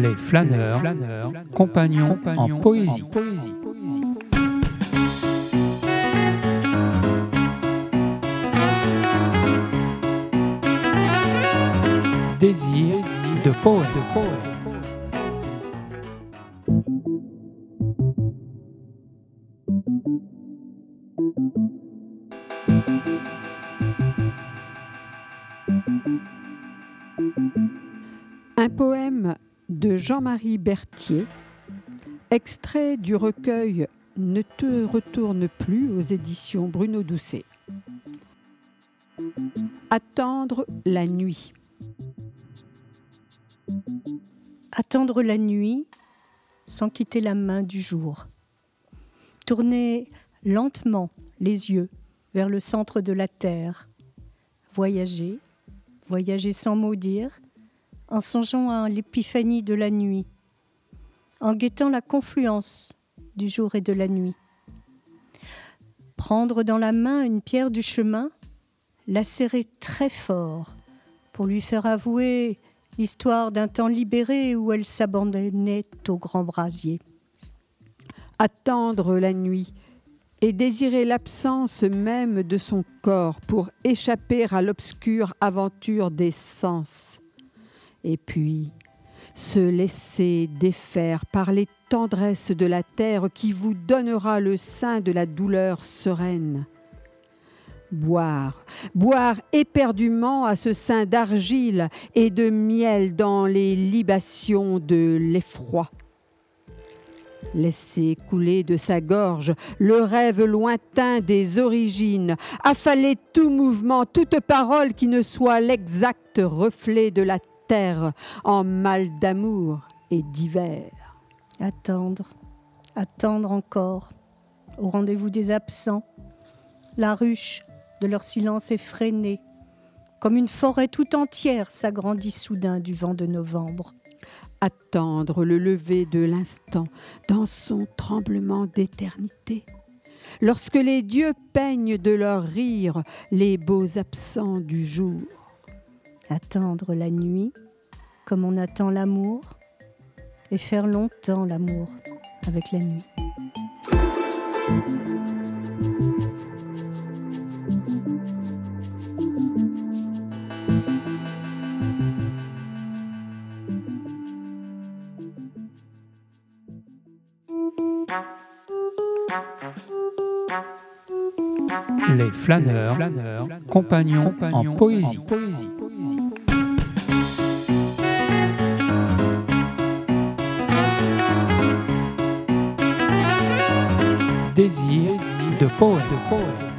Les flâneurs, flâneurs compagnons, compagnons en poésie. En poésie. Désir de poète. De poète. Un poème de Jean-Marie Berthier, extrait du recueil Ne te retourne plus aux éditions Bruno Doucet. Attendre la nuit. Attendre la nuit sans quitter la main du jour. Tourner lentement les yeux vers le centre de la terre. Voyager, voyager sans mot dire, en songeant à l'épiphanie de la nuit, en guettant la confluence du jour et de la nuit. Prendre dans la main une pierre du chemin, la serrer très fort pour lui faire avouer l'histoire d'un temps libéré où elle s'abandonnait au grand brasier. Attendre la nuit et désirer l'absence même de son corps pour échapper à l'obscure aventure des sens et puis se laisser défaire par les tendresses de la terre qui vous donnera le sein de la douleur sereine. Boire, boire éperdument à ce sein d'argile et de miel dans les libations de l'effroi. Laisser couler de sa gorge le rêve lointain des origines, affaler tout mouvement, toute parole qui ne soit l'exact reflet de la terre en mal d'amour et d'hiver. Attendre, attendre encore, au rendez-vous des absents, la ruche de leur silence effréné, comme une forêt tout entière s'agrandit soudain du vent de novembre. Attendre le lever de l'instant dans son tremblement d'éternité. Lorsque les dieux peignent de leur rire les beaux absents du jour attendre la nuit comme on attend l'amour et faire longtemps l'amour avec la nuit. Les flâneurs, compagnons, compagnons, en poésie. Poésie. Désir de poète. De poète.